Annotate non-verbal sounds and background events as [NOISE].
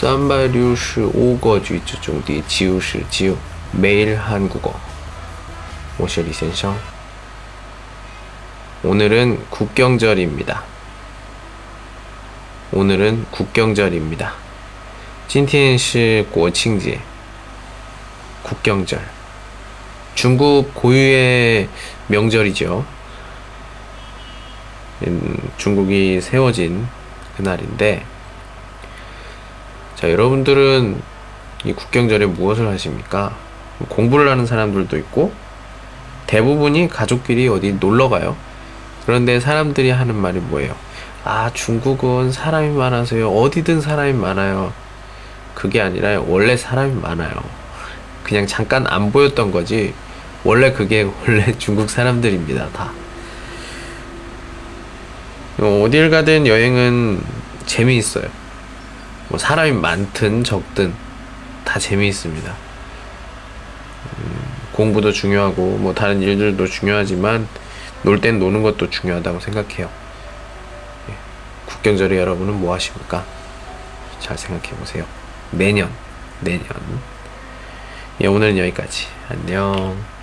三百六十五个句子中第九十九매일 한국어 我是李先生 오늘은 국경절입니다. 오늘은 국경절입니다. 今天是国庆节. 국경절. 중국 고유의 명절이죠. 음, 중국이 세워진 그날인데, 자, 여러분들은 이 국경절에 무엇을 하십니까? 공부를 하는 사람들도 있고, 대부분이 가족끼리 어디 놀러 가요. 그런데 사람들이 하는 말이 뭐예요? 아, 중국은 사람이 많아서요. 어디든 사람이 많아요. 그게 아니라 원래 사람이 많아요. 그냥 잠깐 안 보였던 거지. 원래 그게 원래 [LAUGHS] 중국 사람들입니다. 다. 어, 어딜 가든 여행은 재미있어요. 뭐 사람이 많든 적든 다 재미있습니다. 음, 공부도 중요하고 뭐 다른 일들도 중요하지만 놀 땐 노는 것도 중요하다고 생각해요. 예. 국경절에 여러분은 뭐 하십니까? 잘 생각해 보세요. 내년, 내년. 예, 오늘은 여기까지. 안녕.